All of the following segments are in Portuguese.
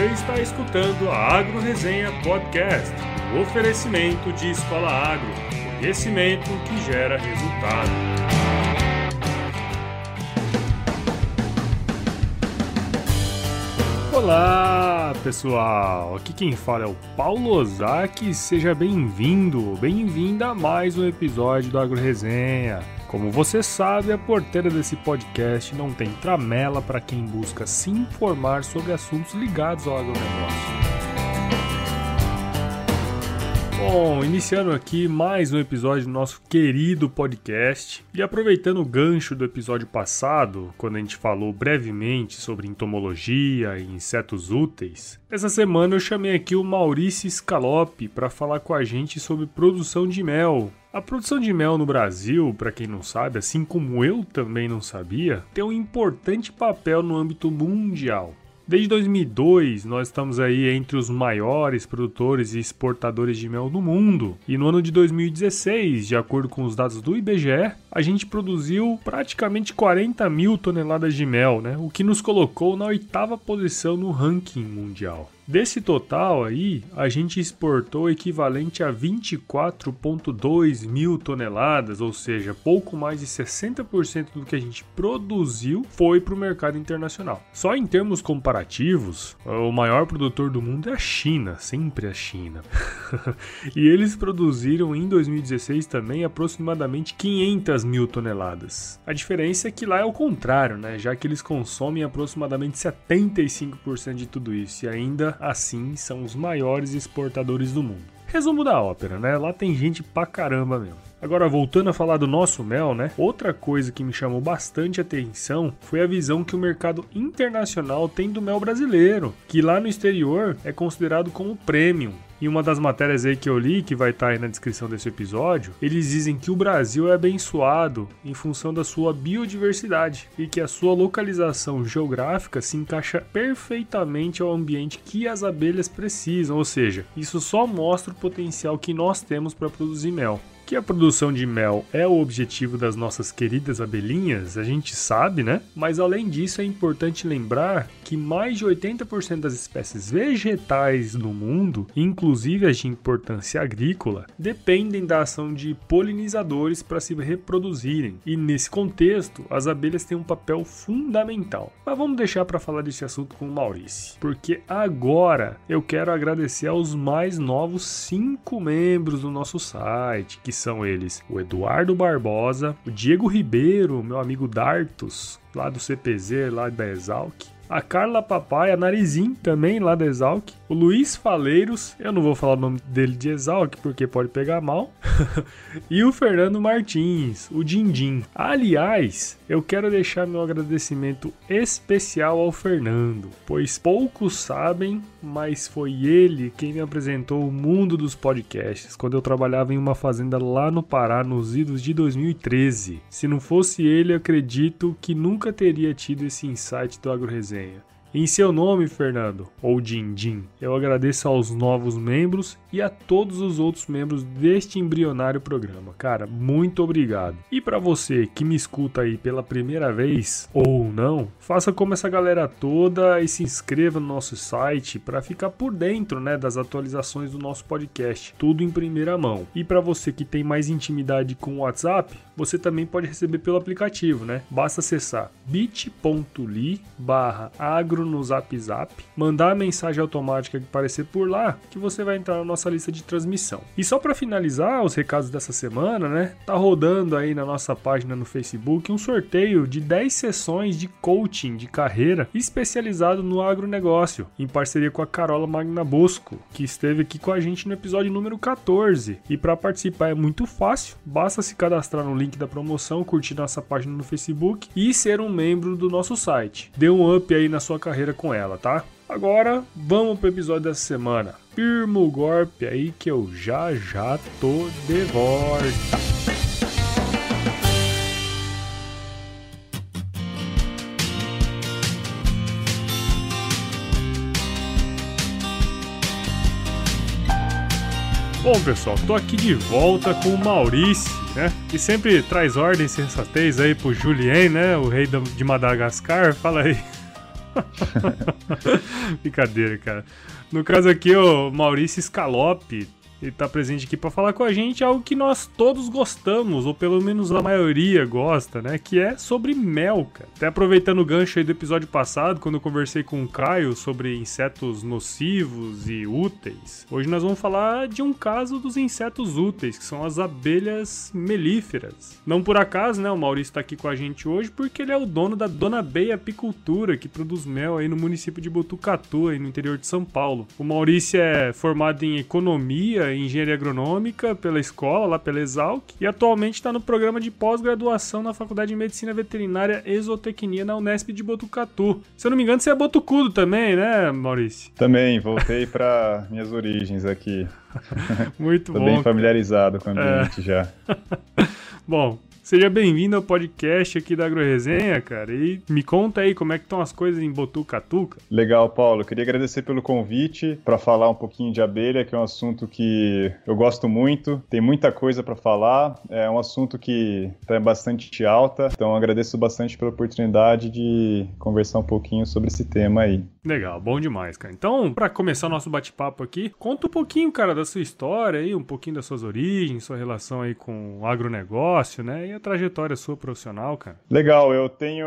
Você está escutando a Agro Resenha Podcast, um oferecimento de Escola Agro, conhecimento que gera resultado. Olá, pessoal! Aqui quem fala é o Paulo Ozaki. Seja bem-vindo, bem-vinda a mais um episódio do Agro Resenha. Como você sabe, a porteira desse podcast não tem tramela para quem busca se informar sobre assuntos ligados ao agronegócio. Bom, iniciando aqui mais um episódio do nosso querido podcast e aproveitando o gancho do episódio passado, quando a gente falou brevemente sobre entomologia e insetos úteis, essa semana eu chamei aqui o Maurício Scalope para falar com a gente sobre produção de mel. A produção de mel no Brasil, para quem não sabe, assim como eu também não sabia, tem um importante papel no âmbito mundial. Desde 2002, nós estamos aí entre os maiores produtores e exportadores de mel do mundo. E no ano de 2016, de acordo com os dados do IBGE, a gente produziu praticamente 40 mil toneladas de mel, né? o que nos colocou na oitava posição no ranking mundial. Desse total aí, a gente exportou o equivalente a 24,2 mil toneladas, ou seja, pouco mais de 60% do que a gente produziu foi para o mercado internacional. Só em termos comparativos, o maior produtor do mundo é a China, sempre a China. e eles produziram em 2016 também aproximadamente 500 mil toneladas. A diferença é que lá é o contrário, né? Já que eles consomem aproximadamente 75% de tudo isso e ainda assim são os maiores exportadores do mundo. Resumo da ópera, né? Lá tem gente pra caramba mesmo. Agora, voltando a falar do nosso mel, né? Outra coisa que me chamou bastante atenção foi a visão que o mercado internacional tem do mel brasileiro, que lá no exterior é considerado como premium. Em uma das matérias aí que eu li, que vai estar tá aí na descrição desse episódio, eles dizem que o Brasil é abençoado em função da sua biodiversidade e que a sua localização geográfica se encaixa perfeitamente ao ambiente que as abelhas precisam, ou seja, isso só mostra o potencial que nós temos para produzir mel que a produção de mel é o objetivo das nossas queridas abelhinhas, a gente sabe, né? Mas além disso, é importante lembrar que mais de 80% das espécies vegetais no mundo, inclusive as de importância agrícola, dependem da ação de polinizadores para se reproduzirem. E nesse contexto, as abelhas têm um papel fundamental. Mas vamos deixar para falar desse assunto com o Maurício, porque agora eu quero agradecer aos mais novos cinco membros do nosso site, que são eles? O Eduardo Barbosa, o Diego Ribeiro, meu amigo Dartos, lá do CPZ, lá da Exalc, a Carla Papai, a Narizim, também lá da Exalc, o Luiz Faleiros, eu não vou falar o nome dele de Exalc porque pode pegar mal, e o Fernando Martins, o Dindim. Aliás, eu quero deixar meu agradecimento especial ao Fernando, pois poucos sabem, mas foi ele quem me apresentou o mundo dos podcasts quando eu trabalhava em uma fazenda lá no Pará nos idos de 2013. Se não fosse ele, acredito que nunca teria tido esse insight do AgroResenha resenha. Em seu nome, Fernando, ou Dindim, eu agradeço aos novos membros e a todos os outros membros deste embrionário programa. Cara, muito obrigado. E para você que me escuta aí pela primeira vez ou não, faça como essa galera toda e se inscreva no nosso site para ficar por dentro, né, das atualizações do nosso podcast, tudo em primeira mão. E para você que tem mais intimidade com o WhatsApp, você também pode receber pelo aplicativo, né? Basta acessar bit.ly barra agro no Zap Zap, mandar a mensagem automática que aparecer por lá, que você vai entrar na nossa lista de transmissão. E só para finalizar os recados dessa semana, né? Tá rodando aí na nossa página no Facebook um sorteio de 10 sessões de coaching de carreira especializado no agronegócio, em parceria com a Carola Magna Bosco, que esteve aqui com a gente no episódio número 14. E para participar é muito fácil, basta se cadastrar no link link da promoção, curtir nossa página no Facebook e ser um membro do nosso site. Dê um up aí na sua carreira com ela, tá? Agora, vamos pro episódio dessa semana. Firma o golpe aí que eu já já tô de volta. Bom, pessoal, tô aqui de volta com o Maurício, né? Que sempre traz ordem e sensatez aí pro Julien, né? O rei de Madagascar. Fala aí. Brincadeira, cara. No caso aqui, o Maurício Scalope ele tá presente aqui para falar com a gente algo que nós todos gostamos, ou pelo menos a maioria gosta, né? Que é sobre mel, cara. Até aproveitando o gancho aí do episódio passado, quando eu conversei com o Caio sobre insetos nocivos e úteis. Hoje nós vamos falar de um caso dos insetos úteis, que são as abelhas melíferas. Não por acaso, né? O Maurício tá aqui com a gente hoje porque ele é o dono da Dona Beia Apicultura, que produz mel aí no município de Botucatu, aí no interior de São Paulo. O Maurício é formado em economia engenharia agronômica pela escola, lá pela Exalc, e atualmente está no programa de pós-graduação na Faculdade de Medicina Veterinária Exotecnia na Unesp de Botucatu. Se eu não me engano, você é botucudo também, né, Maurício? Também, voltei para minhas origens aqui. Muito Tô bom. Tô bem familiarizado com o ambiente é. já. bom, Seja bem-vindo ao podcast aqui da AgroResenha, cara. E me conta aí como é que estão as coisas em Botucatu. Legal, Paulo. Queria agradecer pelo convite para falar um pouquinho de abelha, que é um assunto que eu gosto muito. Tem muita coisa para falar. É um assunto que está bastante alta. Então agradeço bastante pela oportunidade de conversar um pouquinho sobre esse tema aí. Legal, bom demais, cara. Então, para começar o nosso bate-papo aqui, conta um pouquinho, cara, da sua história aí, um pouquinho das suas origens, sua relação aí com o agronegócio, né? E a trajetória sua profissional, cara. Legal, eu tenho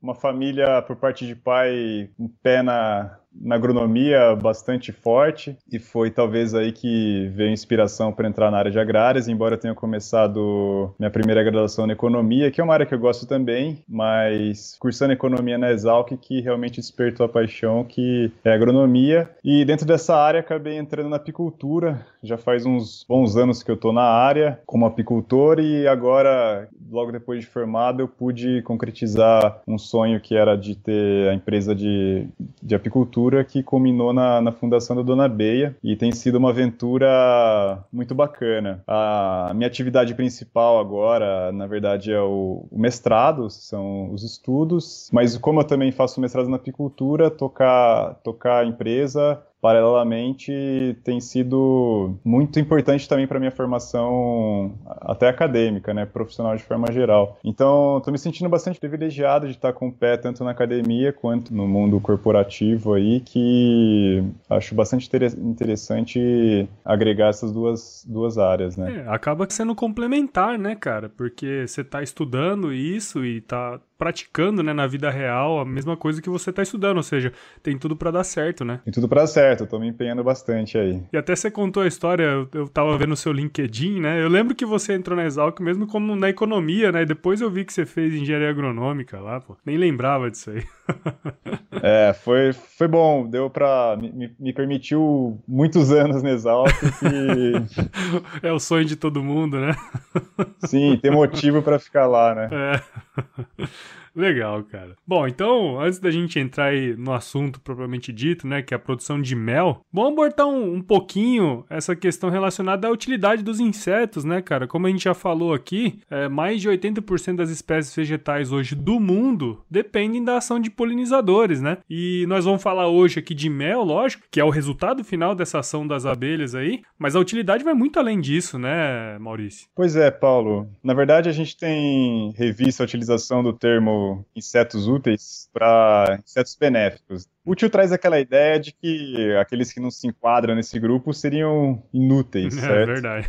uma família por parte de pai, um pé na, na agronomia bastante forte e foi talvez aí que veio inspiração para entrar na área de agrárias, embora eu tenha começado minha primeira graduação na economia, que é uma área que eu gosto também, mas cursando economia na Exalc que realmente despertou a paixão que é agronomia. E dentro dessa área acabei entrando na apicultura, já faz uns bons anos que eu estou na área como apicultor e agora logo depois de formado eu pude concretizar um sonho que era de ter a empresa de, de apicultura que culminou na, na fundação da Dona Beia e tem sido uma aventura muito bacana. A minha atividade principal agora, na verdade, é o, o mestrado, são os estudos, mas como eu também faço mestrado na apicultura, tocar, tocar a empresa paralelamente tem sido muito importante também para minha formação até acadêmica, né, profissional de forma geral. Então, estou me sentindo bastante privilegiado de estar com o pé tanto na academia quanto no mundo corporativo aí, que acho bastante interessante agregar essas duas, duas áreas, né. É, acaba sendo complementar, né, cara, porque você está estudando isso e está praticando, né, na vida real a mesma coisa que você está estudando, ou seja, tem tudo para dar certo, né? Tem tudo para dar certo, tô me empenhando bastante aí. E até você contou a história, eu, eu tava vendo o seu LinkedIn, né? Eu lembro que você entrou na Exalc mesmo como na economia, né? E depois eu vi que você fez engenharia agronômica lá, pô. Nem lembrava disso aí. é, foi, foi bom, deu pra. Me, me permitiu muitos anos na Exalc que... É o sonho de todo mundo, né? Sim, ter motivo para ficar lá, né? É. Legal, cara. Bom, então, antes da gente entrar aí no assunto propriamente dito, né, que é a produção de mel, vamos abordar um, um pouquinho essa questão relacionada à utilidade dos insetos, né, cara? Como a gente já falou aqui, é, mais de 80% das espécies vegetais hoje do mundo dependem da ação de polinizadores, né? E nós vamos falar hoje aqui de mel, lógico, que é o resultado final dessa ação das abelhas aí, mas a utilidade vai muito além disso, né, Maurício? Pois é, Paulo. Na verdade, a gente tem revisto a utilização do termo insetos úteis para insetos benéficos. Útil traz aquela ideia de que aqueles que não se enquadram nesse grupo seriam inúteis, é certo? É verdade.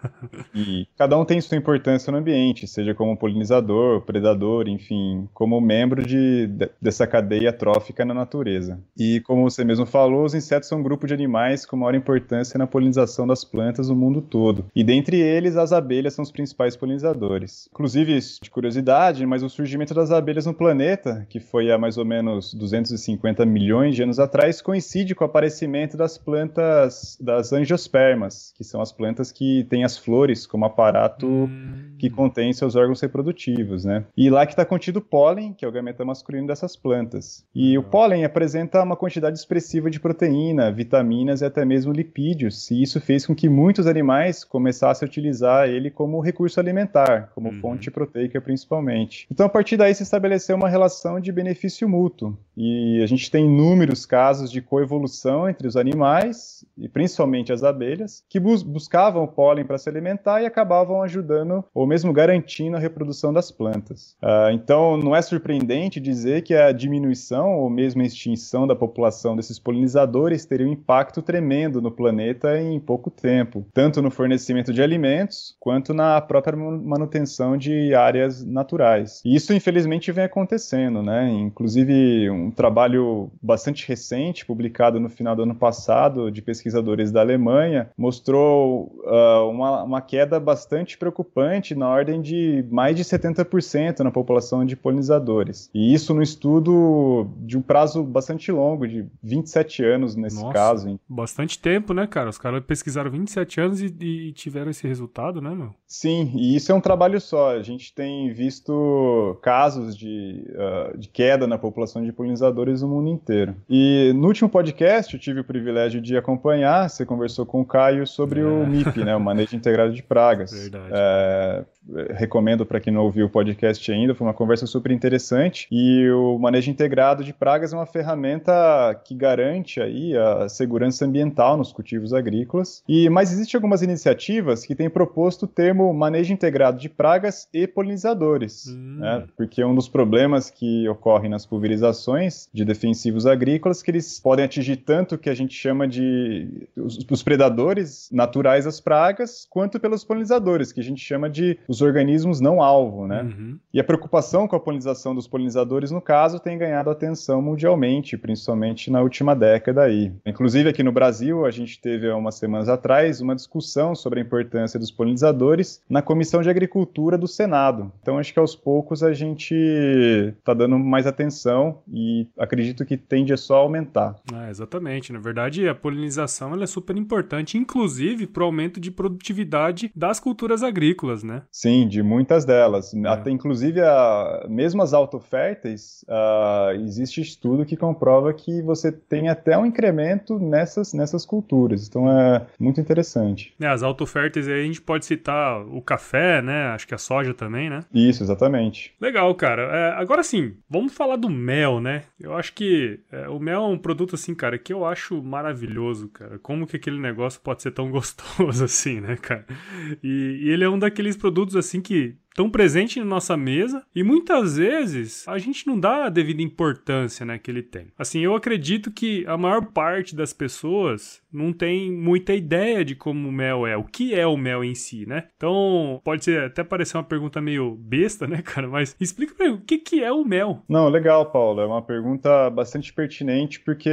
e cada um tem sua importância no ambiente, seja como polinizador, predador, enfim, como membro de, de, dessa cadeia trófica na natureza. E como você mesmo falou, os insetos são um grupo de animais com maior importância na polinização das plantas no mundo todo. E dentre eles, as abelhas são os principais polinizadores. Inclusive, de curiosidade, mas o surgimento das abelhas no planeta, que foi há mais ou menos 250 milhões de anos atrás, coincide com o aparecimento das plantas das angiospermas, que são as plantas que têm as flores como aparato hum. que contém seus órgãos reprodutivos, né? E lá que está contido o pólen, que é o gameta masculino dessas plantas. E o pólen apresenta uma quantidade expressiva de proteína, vitaminas e até mesmo lipídios, e isso fez com que muitos animais começassem a utilizar ele como recurso alimentar, como uhum. fonte proteica principalmente. Então, a partir daí se estabeleceu uma relação de benefício mútuo. E a gente tem inúmeros casos de coevolução entre os animais, e principalmente as abelhas, que bus buscavam o pólen para se alimentar e acabavam ajudando ou mesmo garantindo a reprodução das plantas. Uh, então, não é surpreendente dizer que a diminuição ou mesmo a extinção da população desses polinizadores teria um impacto tremendo no planeta em pouco tempo, tanto no fornecimento de alimentos quanto na própria manutenção de áreas naturais. E isso, infelizmente, vem acontecendo, né? Inclusive, um trabalho bastante recente, publicado no final do ano passado, de pesquisadores da Alemanha, mostrou uh, uma, uma queda bastante preocupante, na ordem de mais de 70% na população de polinizadores. E isso no estudo de um prazo bastante longo, de 27 anos nesse Nossa, caso. Hein? Bastante tempo, né, cara? Os caras pesquisaram 27 anos e, e tiveram esse resultado, né, meu? Sim, e isso é um trabalho só. A gente tem visto casos de, uh, de queda na população de polinizadores no mundo inteiro. E no último podcast eu tive o privilégio de acompanhar, você conversou com o Caio sobre é. o MIP, né, o Manejo Integrado de Pragas. Verdade. É, recomendo para quem não ouviu o podcast ainda, foi uma conversa super interessante. E o manejo integrado de pragas é uma ferramenta que garante aí a segurança ambiental nos cultivos agrícolas. E mas existem algumas iniciativas que têm proposto o termo manejo integrado de pragas e polinizadores, hum. né? Porque um dos problemas que ocorrem nas pulverizações de defensivos agrícolas é que eles podem atingir tanto o que a gente chama de os, os predadores naturais das pragas, quanto pelos polinizadores, que a gente chama de os organismos não alvo, né? Uhum. E a preocupação com a polinização dos polinizadores, no caso, tem ganhado atenção mundialmente, principalmente na última década aí. Inclusive aqui no Brasil, a gente teve há umas semanas atrás uma discussão sobre a importância dos polinizadores na Comissão de Agricultura do Senado. Então acho que aos poucos a gente está dando mais atenção e acredito que tende a só aumentar. É, exatamente. Na verdade, a polinização é super importante, inclusive para o aumento de produtividade das culturas agrícolas, né? Sim, de muitas delas. É. Até, inclusive, a, mesmo as autoférteis, uh, existe estudo que comprova que você tem até um incremento nessas, nessas culturas. Então é muito interessante. É, as autoférteis aí a gente pode citar o café, né? Acho que a soja também, né? Isso, exatamente. Legal, cara. É, agora sim, vamos falar do mel, né? Eu acho que é, o mel é um produto, assim, cara, que eu acho maravilhoso, cara. Como que aquele negócio pode ser tão gostoso assim, né, cara? E, e ele é um daqueles produtos produtos assim que tão presente na nossa mesa e muitas vezes a gente não dá a devida importância né, que ele tem. Assim, eu acredito que a maior parte das pessoas não tem muita ideia de como o mel é, o que é o mel em si, né? Então, pode ser até parecer uma pergunta meio besta, né, cara? Mas explica pra mim, o que, que é o mel? Não, legal, Paulo. É uma pergunta bastante pertinente porque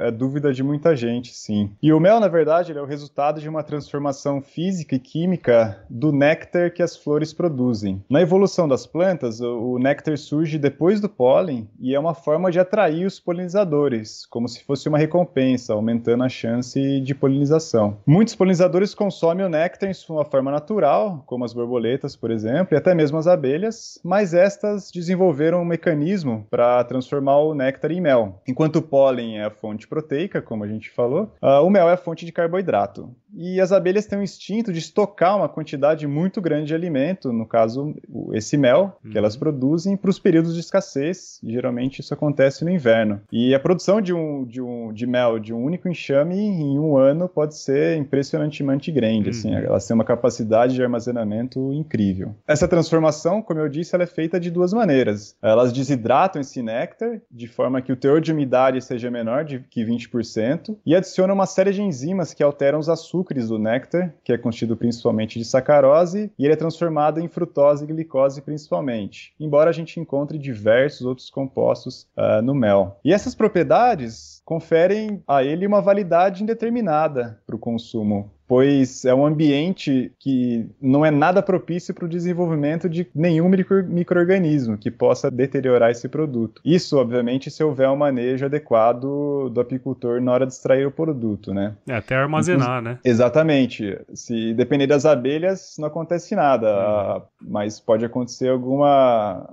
é dúvida de muita gente, sim. E o mel, na verdade, é o resultado de uma transformação física e química do néctar que as flores produzem. Na evolução das plantas, o néctar surge depois do pólen e é uma forma de atrair os polinizadores, como se fosse uma recompensa, aumentando a chance de polinização. Muitos polinizadores consomem o néctar em sua forma natural, como as borboletas, por exemplo, e até mesmo as abelhas, mas estas desenvolveram um mecanismo para transformar o néctar em mel. Enquanto o pólen é a fonte proteica, como a gente falou, uh, o mel é a fonte de carboidrato. E as abelhas têm o instinto de estocar uma quantidade muito grande de alimento, no caso, esse mel, que uhum. elas produzem, para os períodos de escassez. Geralmente isso acontece no inverno. E a produção de, um, de, um, de mel de um único enxame em um ano pode ser impressionantemente grande. Assim, uhum. Assim, elas têm uma capacidade de armazenamento incrível. Essa transformação, como eu disse, ela é feita de duas maneiras. Elas desidratam esse néctar de forma que o teor de umidade seja menor de que 20% e adicionam uma série de enzimas que alteram os açúcares açúcares do néctar, que é constituído principalmente de sacarose, e ele é transformado em frutose e glicose principalmente, embora a gente encontre diversos outros compostos uh, no mel. E essas propriedades conferem a ele uma validade indeterminada para o consumo pois é um ambiente que não é nada propício para o desenvolvimento de nenhum micro microorganismo que possa deteriorar esse produto. Isso, obviamente, se houver um manejo adequado do apicultor na hora de extrair o produto, né? É, até armazenar, né? Exatamente. Se depender das abelhas, não acontece nada, hum. mas pode acontecer alguma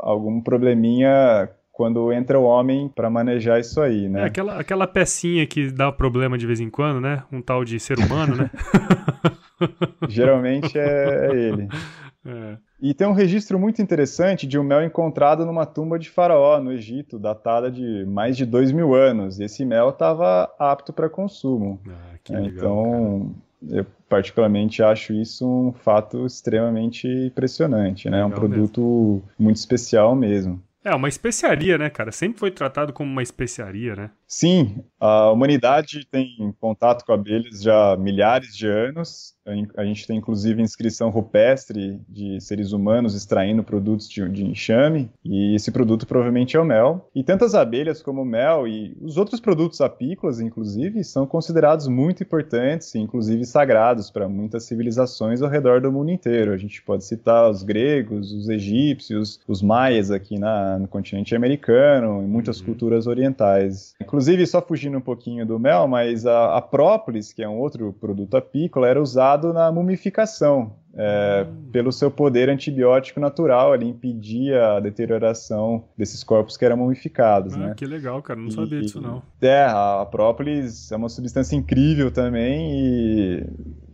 algum probleminha quando entra o homem para manejar isso aí, né? É aquela, aquela pecinha que dá problema de vez em quando, né? Um tal de ser humano, né? Geralmente é, é ele. É. E tem um registro muito interessante de um mel encontrado numa tumba de faraó no Egito, datada de mais de dois mil anos. E esse mel estava apto para consumo. Ah, é, legal, então, cara. eu particularmente acho isso um fato extremamente impressionante, né? É um produto mesmo. muito especial mesmo. É, uma especiaria, né, cara? Sempre foi tratado como uma especiaria, né? Sim, a humanidade tem contato com abelhas já há milhares de anos. A gente tem inclusive inscrição rupestre de seres humanos extraindo produtos de, de, enxame, e esse produto provavelmente é o mel. E tantas abelhas como o mel e os outros produtos apícolas, inclusive, são considerados muito importantes, inclusive sagrados para muitas civilizações ao redor do mundo inteiro. A gente pode citar os gregos, os egípcios, os maias aqui na, no continente americano e muitas uhum. culturas orientais. Inclusive, só fugindo um pouquinho do mel, mas a, a própolis, que é um outro produto apícola, era usado na mumificação. É, hum. pelo seu poder antibiótico natural, ele impedia a deterioração desses corpos que eram mumificados, ah, né? Que legal, cara, não sabia disso não. É, a própolis é uma substância incrível também e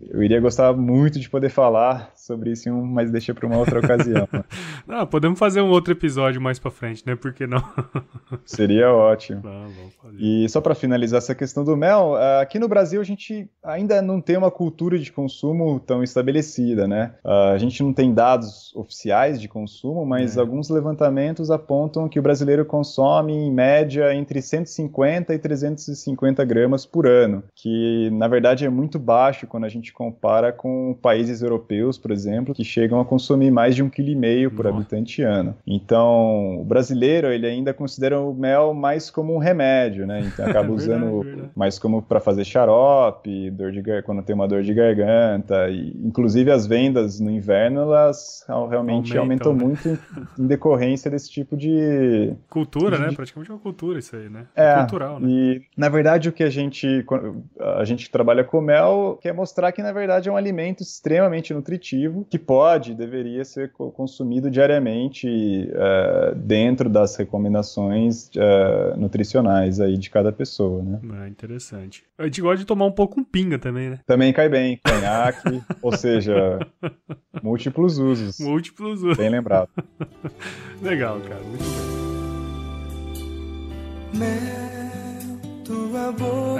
eu iria gostar muito de poder falar sobre isso, mas deixa para uma outra ocasião. não, podemos fazer um outro episódio mais para frente, né? Por que não? Seria ótimo. Ah, e só para finalizar essa questão do mel, aqui no Brasil a gente ainda não tem uma cultura de consumo tão estabelecida, né? A gente não tem dados oficiais de consumo, mas é. alguns levantamentos apontam que o brasileiro consome em média entre 150 e 350 gramas por ano, que na verdade é muito baixo quando a gente compara com países europeus, por exemplo, que chegam a consumir mais de um quilo e meio por Nossa. habitante ano. Então, o brasileiro ele ainda considera o mel mais como um remédio, né? Então acaba usando verdade, mais como para fazer xarope, dor de quando tem uma dor de garganta, e inclusive as vendas no inverno elas realmente aumentam, aumentam né? muito em, em, decorrência desse tipo de cultura, de, né? Praticamente uma cultura isso aí, né? É, é cultural, né? E na verdade o que a gente a gente trabalha com mel quer mostrar que na verdade é um alimento extremamente nutritivo que pode, deveria ser consumido diariamente uh, dentro das recomendações uh, nutricionais aí de cada pessoa, né? É interessante. A gente gosta de tomar um pouco com pinga também, né? Também cai bem, conhaque, ou seja, múltiplos usos. Múltiplos usos. Bem lembrado. Legal, cara, muito bem.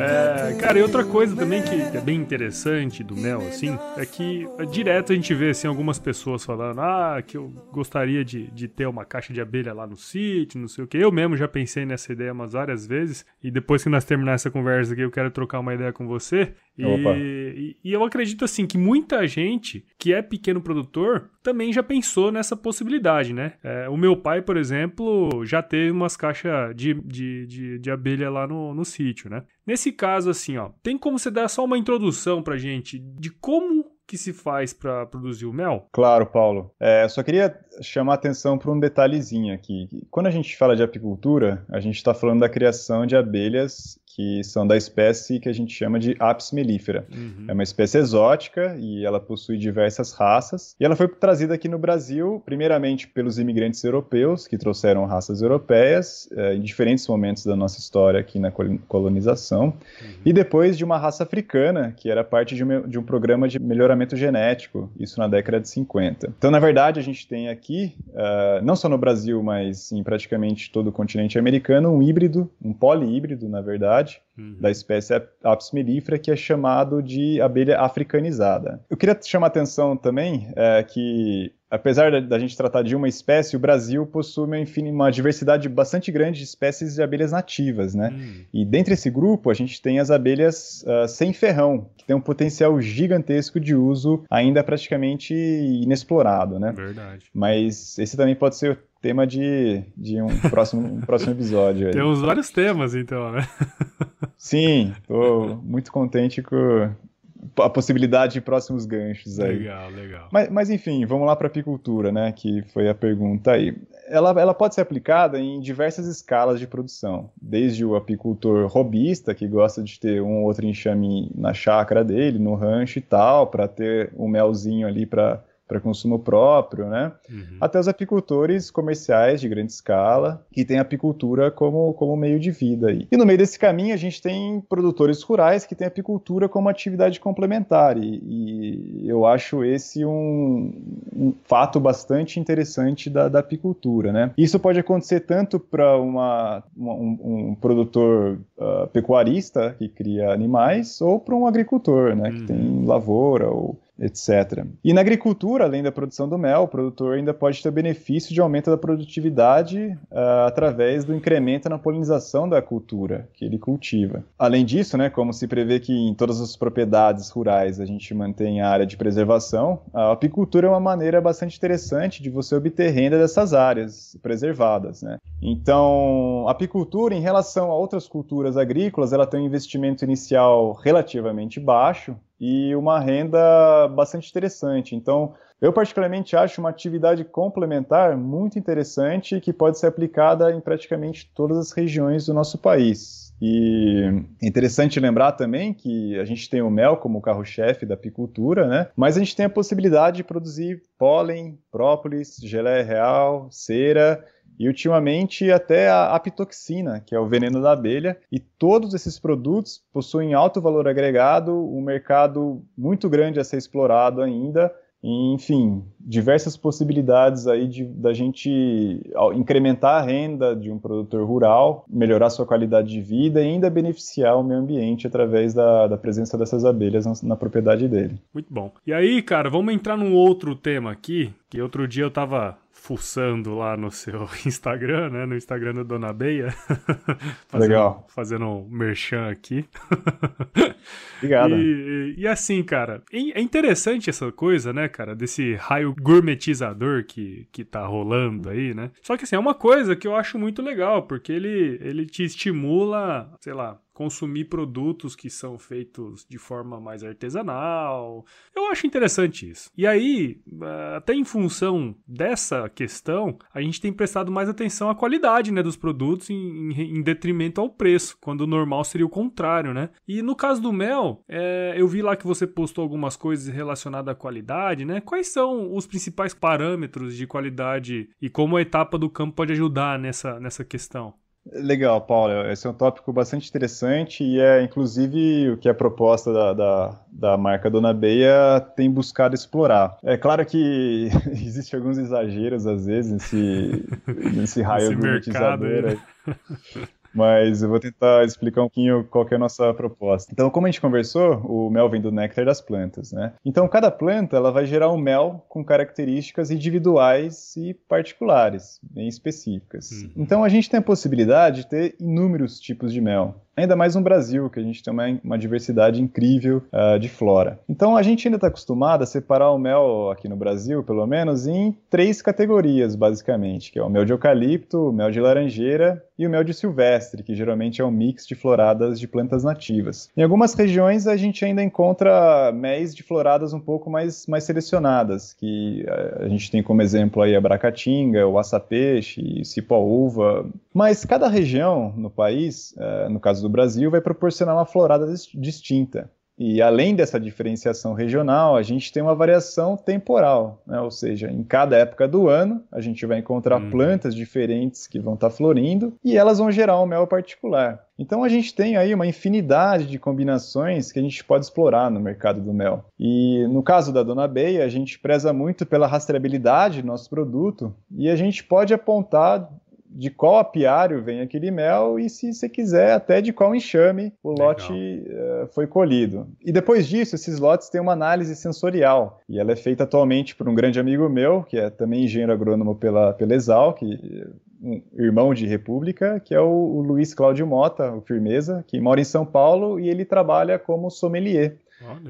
É, cara, e outra coisa também que é bem interessante do mel, assim, é que é direto a gente vê, assim, algumas pessoas falando, ah, que eu gostaria de, de ter uma caixa de abelha lá no sítio, não sei o que. Eu mesmo já pensei nessa ideia umas várias vezes, e depois que nós terminar essa conversa aqui, eu quero trocar uma ideia com você. E, e, e, eu acredito, assim, que muita gente que é pequeno produtor também já pensou nessa possibilidade, né? É, o meu pai, por exemplo, já teve umas caixas de, de, de, de abelha lá no, no sítio, né? Nesse caso, assim, ó, tem como você dar só uma introdução pra gente de como que se faz para produzir o mel? Claro, Paulo. É, só queria chamar atenção para um detalhezinho aqui. Quando a gente fala de apicultura, a gente está falando da criação de abelhas que são da espécie que a gente chama de Apis mellifera. Uhum. É uma espécie exótica e ela possui diversas raças. E ela foi trazida aqui no Brasil, primeiramente pelos imigrantes europeus, que trouxeram raças europeias é, em diferentes momentos da nossa história aqui na colonização, uhum. e depois de uma raça africana, que era parte de um, de um programa de melhoramento genético, isso na década de 50. Então, na verdade, a gente tem aqui, uh, não só no Brasil, mas em praticamente todo o continente americano, um híbrido, um polihíbrido, na verdade, uhum. da espécie Apis mellifera, que é chamado de abelha africanizada. Eu queria chamar a atenção também é, que apesar da, gente tratar de uma espécie, o Brasil possui uma, enfim, uma diversidade bastante grande de espécies de abelhas nativas, né? Hum. E dentre esse grupo, a gente tem as abelhas uh, sem ferrão, que tem um potencial gigantesco de uso ainda praticamente inexplorado, né? Verdade. Mas esse também pode ser tema de, de um, próximo, um próximo episódio. Aí. Temos vários temas, então, né? Sim, estou muito contente com a possibilidade de próximos ganchos aí. Legal, legal. Mas, mas enfim, vamos lá para apicultura, né? Que foi a pergunta aí. Ela, ela pode ser aplicada em diversas escalas de produção, desde o apicultor robista, que gosta de ter um ou outro enxame na chácara dele, no rancho e tal, para ter um melzinho ali para para consumo próprio, né? Uhum. Até os apicultores comerciais de grande escala, que têm apicultura como, como meio de vida. Aí. E no meio desse caminho, a gente tem produtores rurais que têm apicultura como atividade complementar, e, e eu acho esse um, um fato bastante interessante da, da, apicultura, né? Isso pode acontecer tanto para uma, uma, um, um produtor uh, pecuarista que cria animais, ou para um agricultor, né, que uhum. tem lavoura ou etc. E na agricultura, além da produção do mel, o produtor ainda pode ter benefício de aumento da produtividade uh, através do incremento na polinização da cultura que ele cultiva. Além disso, né, como se prevê que em todas as propriedades rurais a gente mantém a área de preservação, a apicultura é uma maneira bastante interessante de você obter renda dessas áreas preservadas. Né? Então, a apicultura, em relação a outras culturas agrícolas, ela tem um investimento inicial relativamente baixo, e uma renda bastante interessante. Então, eu particularmente acho uma atividade complementar muito interessante que pode ser aplicada em praticamente todas as regiões do nosso país. E é interessante lembrar também que a gente tem o mel como carro-chefe da apicultura, né? Mas a gente tem a possibilidade de produzir pólen, própolis, geleia real, cera e ultimamente até a apitoxina, que é o veneno da abelha, e todos esses produtos possuem alto valor agregado, um mercado muito grande a ser explorado ainda, enfim, diversas possibilidades aí de da gente incrementar a renda de um produtor rural, melhorar sua qualidade de vida e ainda beneficiar o meio ambiente através da, da presença dessas abelhas na, na propriedade dele. Muito bom. E aí, cara, vamos entrar num outro tema aqui, que outro dia eu tava fuçando lá no seu Instagram, né? No Instagram do Dona Beia. fazendo, Legal. Fazendo um merchan aqui. Obrigado. E, e, assim, cara, é interessante essa coisa, né, cara, desse raio gourmetizador que, que tá rolando aí, né? Só que assim, é uma coisa que eu acho muito legal, porque ele, ele te estimula, sei lá, consumir produtos que são feitos de forma mais artesanal. Eu acho interessante isso. E aí, eh, até em função dessa questão, a gente tem prestado mais atenção à qualidade né, dos produtos em, em detrimento ao preço, quando o normal seria o contrário, né? E no caso do mel, é, eu vi lá que você postou algumas coisas relacionadas à qualidade, né? Quais são os principais parâmetros de qualidade e como a etapa do campo pode ajudar nessa, nessa questão? Legal, Paulo. Esse é um tópico bastante interessante e é inclusive o que a proposta da, da, da marca Dona Beia tem buscado explorar. É claro que existe alguns exageros às vezes nesse, nesse raio gourmetizador. Mas eu vou tentar explicar um pouquinho qual é a nossa proposta. Então, como a gente conversou, o mel vem do néctar das plantas, né? Então, cada planta ela vai gerar um mel com características individuais e particulares, bem específicas. Uhum. Então, a gente tem a possibilidade de ter inúmeros tipos de mel. Ainda mais no Brasil, que a gente tem uma, uma diversidade incrível uh, de flora. Então a gente ainda está acostumado a separar o mel aqui no Brasil, pelo menos, em três categorias, basicamente, que é o mel de eucalipto, o mel de laranjeira e o mel de silvestre, que geralmente é um mix de floradas de plantas nativas. Em algumas regiões a gente ainda encontra méis de floradas um pouco mais, mais selecionadas, que uh, a gente tem como exemplo aí a bracatinga, o açapeixe, cipó-uva. Mas cada região no país, uh, no caso do do Brasil vai proporcionar uma florada distinta. E além dessa diferenciação regional, a gente tem uma variação temporal, né? ou seja, em cada época do ano a gente vai encontrar hum. plantas diferentes que vão estar tá florindo e elas vão gerar um mel particular. Então a gente tem aí uma infinidade de combinações que a gente pode explorar no mercado do mel. E no caso da Dona Beia, a gente preza muito pela rastreabilidade do nosso produto e a gente pode apontar de qual apiário vem aquele mel e, se você quiser, até de qual enxame o Legal. lote uh, foi colhido. E depois disso, esses lotes têm uma análise sensorial e ela é feita atualmente por um grande amigo meu, que é também engenheiro agrônomo pela, pela Exal, que um irmão de República, que é o, o Luiz Cláudio Mota, o Firmeza, que mora em São Paulo e ele trabalha como sommelier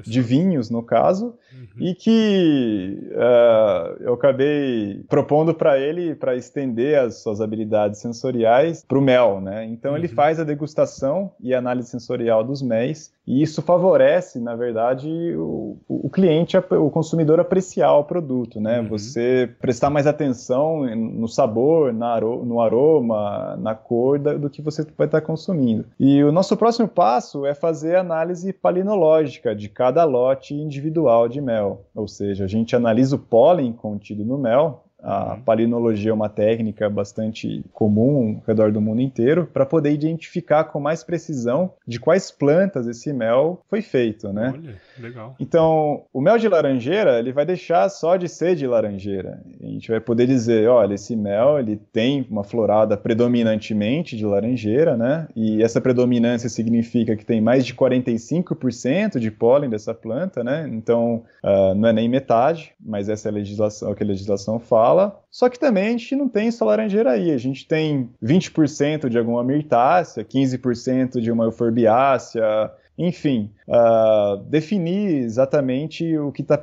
de vinhos, no caso, uhum. e que uh, eu acabei propondo para ele para estender as suas habilidades sensoriais para o mel, né? Então uhum. ele faz a degustação e a análise sensorial dos méis e isso favorece, na verdade, o, o cliente, o consumidor apreciar o produto, né? Uhum. Você prestar mais atenção no sabor, no aroma, na cor do que você vai estar consumindo. E o nosso próximo passo é fazer a análise palinológica de cada lote individual de mel. Ou seja, a gente analisa o pólen contido no mel a uhum. palinologia é uma técnica bastante comum ao redor do mundo inteiro para poder identificar com mais precisão de quais plantas esse mel foi feito, né? Olha, legal. Então, o mel de laranjeira, ele vai deixar só de ser de laranjeira. A gente vai poder dizer, olha, esse mel, ele tem uma florada predominantemente de laranjeira, né? E essa predominância significa que tem mais de 45% de pólen dessa planta, né? Então, uh, não é nem metade, mas essa é a legislação, é o que a legislação fala fala. Só que também a gente não tem só aí. A gente tem 20% de alguma mirtácea, 15% de uma euforbiácea, enfim, uh, definir exatamente o que está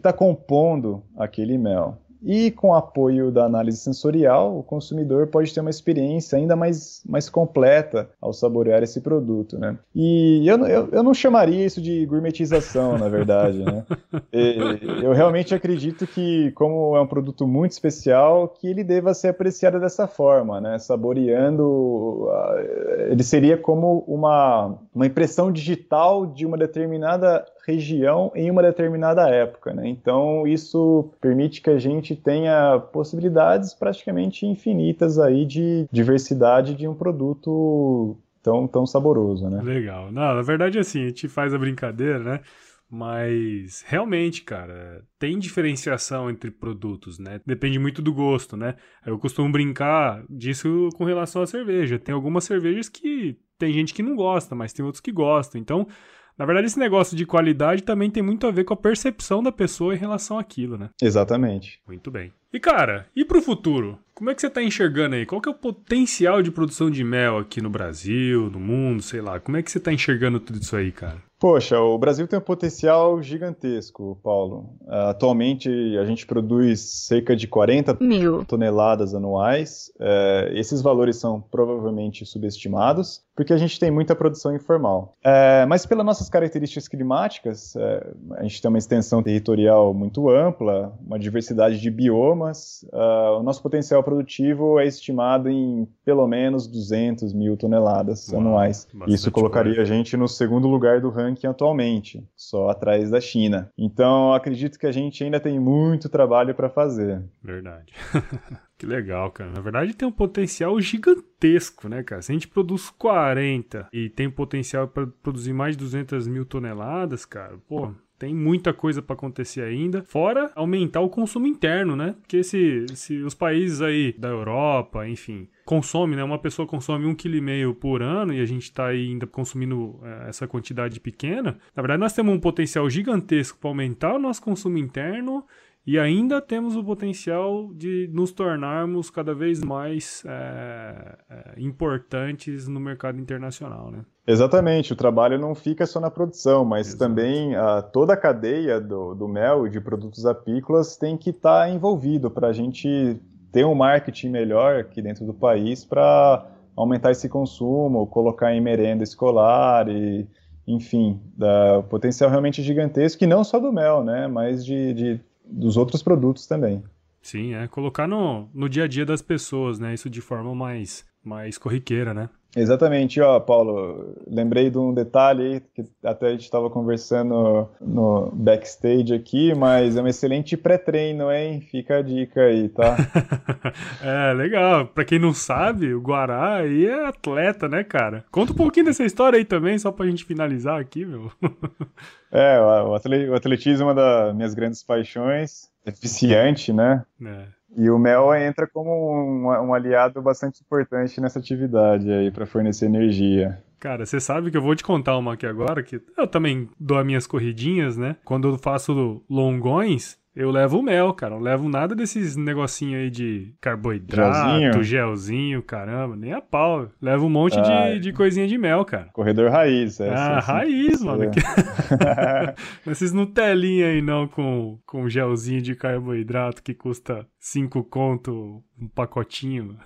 tá compondo aquele mel. E com o apoio da análise sensorial, o consumidor pode ter uma experiência ainda mais, mais completa ao saborear esse produto, né? E eu, eu, eu não chamaria isso de gourmetização, na verdade, né? E, eu realmente acredito que, como é um produto muito especial, que ele deva ser apreciado dessa forma, né? Saboreando, ele seria como uma, uma impressão digital de uma determinada região em uma determinada época. Né? Então, isso permite que a gente tenha possibilidades praticamente infinitas aí de diversidade de um produto tão, tão saboroso. Né? Legal. Não, na verdade, assim, a gente faz a brincadeira, né? Mas realmente, cara, tem diferenciação entre produtos, né? Depende muito do gosto, né? Eu costumo brincar disso com relação à cerveja. Tem algumas cervejas que tem gente que não gosta, mas tem outros que gostam. Então, na verdade, esse negócio de qualidade também tem muito a ver com a percepção da pessoa em relação àquilo, né? Exatamente. Muito bem. E cara, e pro futuro? Como é que você tá enxergando aí? Qual que é o potencial de produção de mel aqui no Brasil, no mundo, sei lá? Como é que você tá enxergando tudo isso aí, cara? Poxa, o Brasil tem um potencial gigantesco, Paulo. Uh, atualmente a gente produz cerca de 40 Mil. toneladas anuais. Uh, esses valores são provavelmente subestimados, porque a gente tem muita produção informal. Uh, mas pelas nossas características climáticas, é, a gente tem uma extensão territorial muito ampla, uma diversidade de biomas. O nosso potencial produtivo é estimado em pelo menos 200 mil toneladas Uau, anuais. Isso colocaria a gente no segundo lugar do ranking ranking atualmente, só atrás da China. Então, acredito que a gente ainda tem muito trabalho para fazer. Verdade. que legal, cara. Na verdade, tem um potencial gigantesco, né, cara? Se a gente produz 40 e tem potencial para produzir mais de 200 mil toneladas, cara, pô, tem muita coisa para acontecer ainda, fora aumentar o consumo interno, né? Porque se, se os países aí da Europa, enfim, consome, né? Uma pessoa consome um quilo e meio por ano e a gente está ainda consumindo é, essa quantidade pequena. Na verdade, nós temos um potencial gigantesco para aumentar o nosso consumo interno e ainda temos o potencial de nos tornarmos cada vez mais é, é, importantes no mercado internacional, né? Exatamente, o trabalho não fica só na produção, mas também a, toda a cadeia do, do mel e de produtos apícolas tem que estar tá envolvido para a gente ter um marketing melhor aqui dentro do país para aumentar esse consumo, colocar em merenda escolar e, enfim, da, potencial realmente gigantesco, e não só do mel, né, mas de, de dos outros produtos também. Sim, é colocar no, no dia a dia das pessoas, né? Isso de forma mais, mais corriqueira, né? Exatamente, ó, Paulo, lembrei de um detalhe aí que até a gente estava conversando no backstage aqui, mas é um excelente pré-treino, hein? Fica a dica aí, tá? é, legal. Pra quem não sabe, o Guará aí é atleta, né, cara? Conta um pouquinho dessa história aí também, só pra gente finalizar aqui, meu. é, o atletismo é uma das minhas grandes paixões. É viciante, né? É. E o mel entra como um, um aliado bastante importante nessa atividade aí para fornecer energia. Cara, você sabe que eu vou te contar uma aqui agora, que eu também dou as minhas corridinhas, né? Quando eu faço longões, eu levo mel, cara. Não levo nada desses negocinho aí de carboidrato, gelzinho, gelzinho caramba, nem a pau. Levo um monte de, de coisinha de mel, cara. Corredor raiz, é. Ah, assim, raiz, mano. É. Esses Nutelinha aí não com, com gelzinho de carboidrato que custa 5 conto um pacotinho.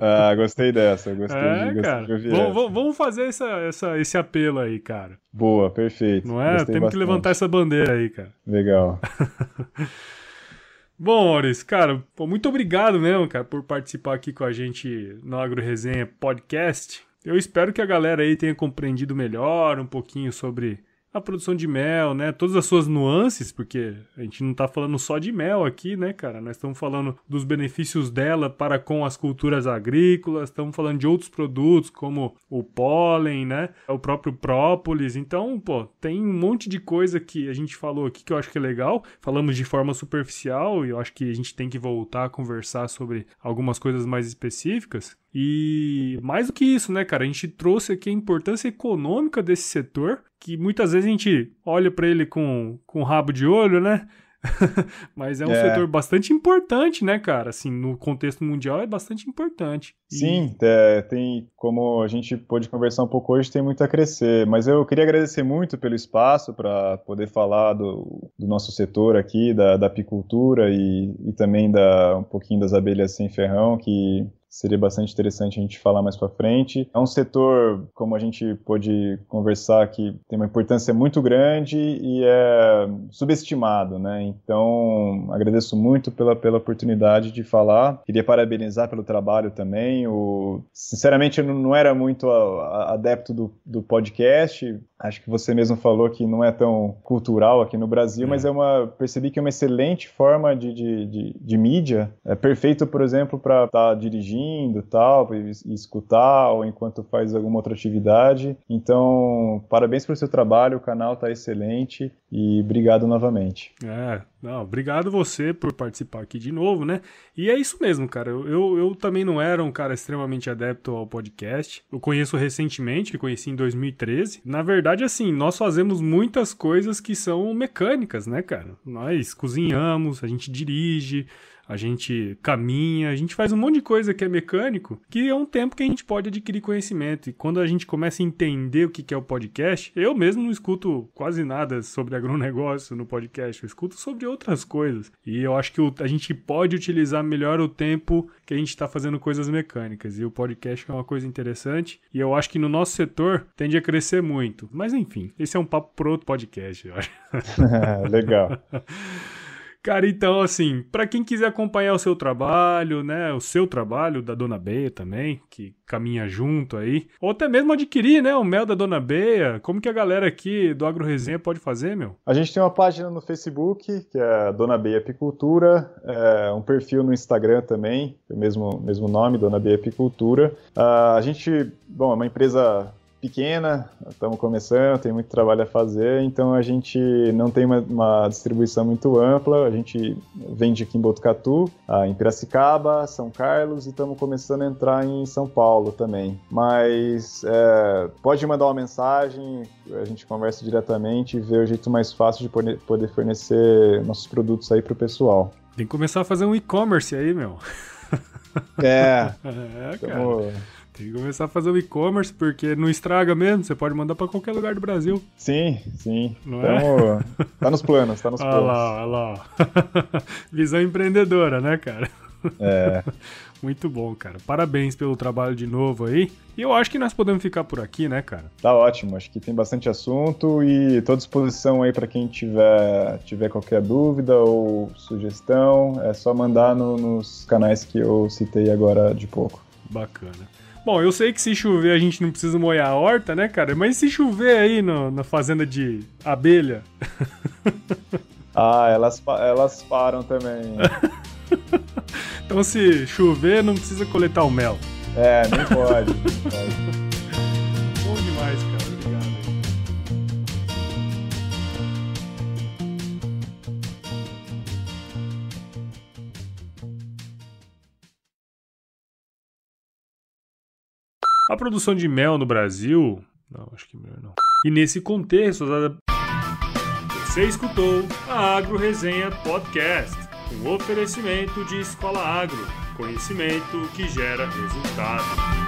Ah, gostei dessa, gostei, é, de, cara. gostei vamos, vamos fazer essa, essa, esse apelo aí, cara. Boa, perfeito. Não é? Gostei Temos bastante. que levantar essa bandeira aí, cara. Legal. Bom, Maurício, cara, pô, muito obrigado mesmo, cara, por participar aqui com a gente no Agro Resenha Podcast. Eu espero que a galera aí tenha compreendido melhor um pouquinho sobre a produção de mel, né? Todas as suas nuances, porque a gente não tá falando só de mel aqui, né, cara? Nós estamos falando dos benefícios dela para com as culturas agrícolas, estamos falando de outros produtos como o pólen, né? O próprio própolis. Então, pô, tem um monte de coisa que a gente falou aqui que eu acho que é legal. Falamos de forma superficial e eu acho que a gente tem que voltar a conversar sobre algumas coisas mais específicas. E mais do que isso, né, cara? A gente trouxe aqui a importância econômica desse setor, que muitas vezes a gente olha para ele com, com rabo de olho, né? Mas é um é. setor bastante importante, né, cara? Assim, no contexto mundial é bastante importante. Sim, é, tem, como a gente pôde conversar um pouco hoje, tem muito a crescer. Mas eu queria agradecer muito pelo espaço para poder falar do, do, nosso setor aqui, da, da apicultura e, e também da, um pouquinho das abelhas sem ferrão, que seria bastante interessante a gente falar mais para frente. É um setor, como a gente pôde conversar, que tem uma importância muito grande e é subestimado, né? Então, agradeço muito pela, pela oportunidade de falar. Queria parabenizar pelo trabalho também. O, sinceramente, eu não era muito adepto do, do podcast. Acho que você mesmo falou que não é tão cultural aqui no Brasil, é. mas é uma percebi que é uma excelente forma de, de, de, de mídia. É perfeito, por exemplo, para estar tá dirigindo dirigindo tal, e, e escutar, ou enquanto faz alguma outra atividade. Então, parabéns pelo seu trabalho, o canal está excelente e obrigado novamente. É, não, obrigado você por participar aqui de novo, né? E é isso mesmo, cara. Eu, eu, eu, também não era um cara extremamente adepto ao podcast. Eu conheço recentemente, que conheci em 2013. Na verdade, assim, nós fazemos muitas coisas que são mecânicas, né, cara? Nós cozinhamos, a gente dirige, a gente caminha, a gente faz um monte de coisa que é mecânico, que é um tempo que a gente pode adquirir conhecimento. E quando a gente começa a entender o que é o podcast, eu mesmo não escuto quase nada sobre agronegócio no podcast, eu escuto sobre outras coisas. E eu acho que a gente pode utilizar melhor o tempo que a gente está fazendo coisas mecânicas. E o podcast é uma coisa interessante. E eu acho que no nosso setor tende a crescer muito. Mas enfim, esse é um papo para outro podcast, eu acho. Legal. Cara, então, assim, para quem quiser acompanhar o seu trabalho, né, o seu trabalho da Dona Beia também, que caminha junto aí, ou até mesmo adquirir, né, o mel da Dona Beia, como que a galera aqui do Agro Resenha pode fazer, meu? A gente tem uma página no Facebook, que é Dona Beia Apicultura, é um perfil no Instagram também, o mesmo, mesmo nome, Dona Beia Apicultura. Uh, a gente, bom, é uma empresa pequena, estamos começando, tem muito trabalho a fazer, então a gente não tem uma, uma, distribuição muito ampla, a gente vende aqui em Botucatu, em Piracicaba, São Carlos e estamos começando a entrar em São Paulo também. Mas é, pode mandar uma mensagem, a gente conversa diretamente e vê o jeito mais fácil de poder, poder fornecer nossos produtos aí para o pessoal. Tem que começar a fazer um e-commerce aí, meu. É, é cara. Tem que começar a fazer o e-commerce, porque não estraga mesmo, você pode mandar para qualquer lugar do Brasil. Sim, sim. Não Tamo... é? Tá nos planos, tá nos olha planos. Lá, olha lá. Visão empreendedora, né, cara? É. Muito bom, cara. Parabéns pelo trabalho de novo aí. E eu acho que nós podemos ficar por aqui, né, cara? Tá ótimo. Acho que tem bastante assunto e tô à disposição aí para quem tiver, tiver qualquer dúvida ou sugestão. É só mandar no, nos canais que eu citei agora de pouco. Bacana. Bom, eu sei que se chover a gente não precisa molhar a horta, né, cara? Mas se chover aí no, na fazenda de abelha. ah, elas, elas param também. então se chover, não precisa coletar o mel. É, nem pode. Nem pode. A produção de mel no Brasil. Não, acho que melhor não. E nesse contexto, você escutou a Agro Resenha Podcast, um oferecimento de Escola Agro, conhecimento que gera resultado.